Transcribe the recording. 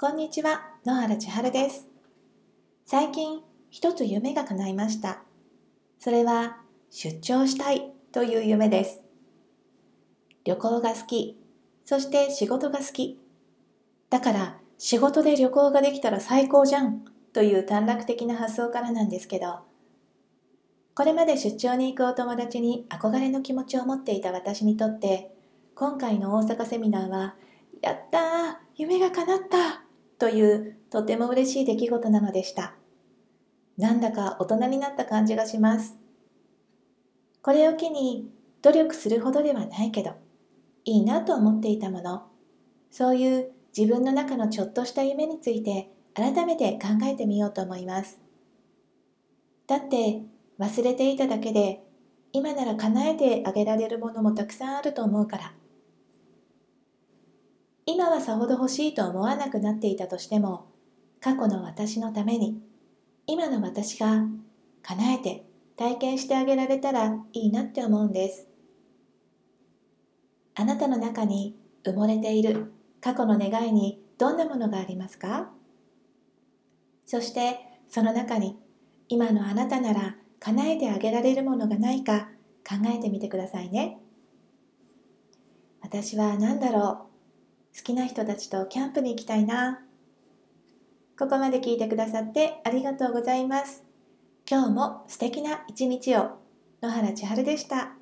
こんにちは、野原千春です。最近、一つ夢が叶いました。それは、出張したいという夢です。旅行が好き、そして仕事が好き。だから、仕事で旅行ができたら最高じゃんという短絡的な発想からなんですけど、これまで出張に行くお友達に憧れの気持ちを持っていた私にとって、今回の大阪セミナーは、やったー夢が叶ったというとても嬉しい出来事なのでした。なんだか大人になった感じがします。これを機に努力するほどではないけど、いいなと思っていたもの、そういう自分の中のちょっとした夢について改めて考えてみようと思います。だって忘れていただけで今なら叶えてあげられるものもたくさんあると思うから。今はさほど欲しいと思わなくなっていたとしても過去の私のために今の私が叶えて体験してあげられたらいいなって思うんです。あなたの中に埋もれている過去の願いにどんなものがありますか？そしてその中に今のあなたなら叶えてあげられるものがないか考えてみてくださいね。私は何だろう？好きな人たちとキャンプに行きたいな。ここまで聞いてくださってありがとうございます。今日も素敵な一日を。野原千春でした。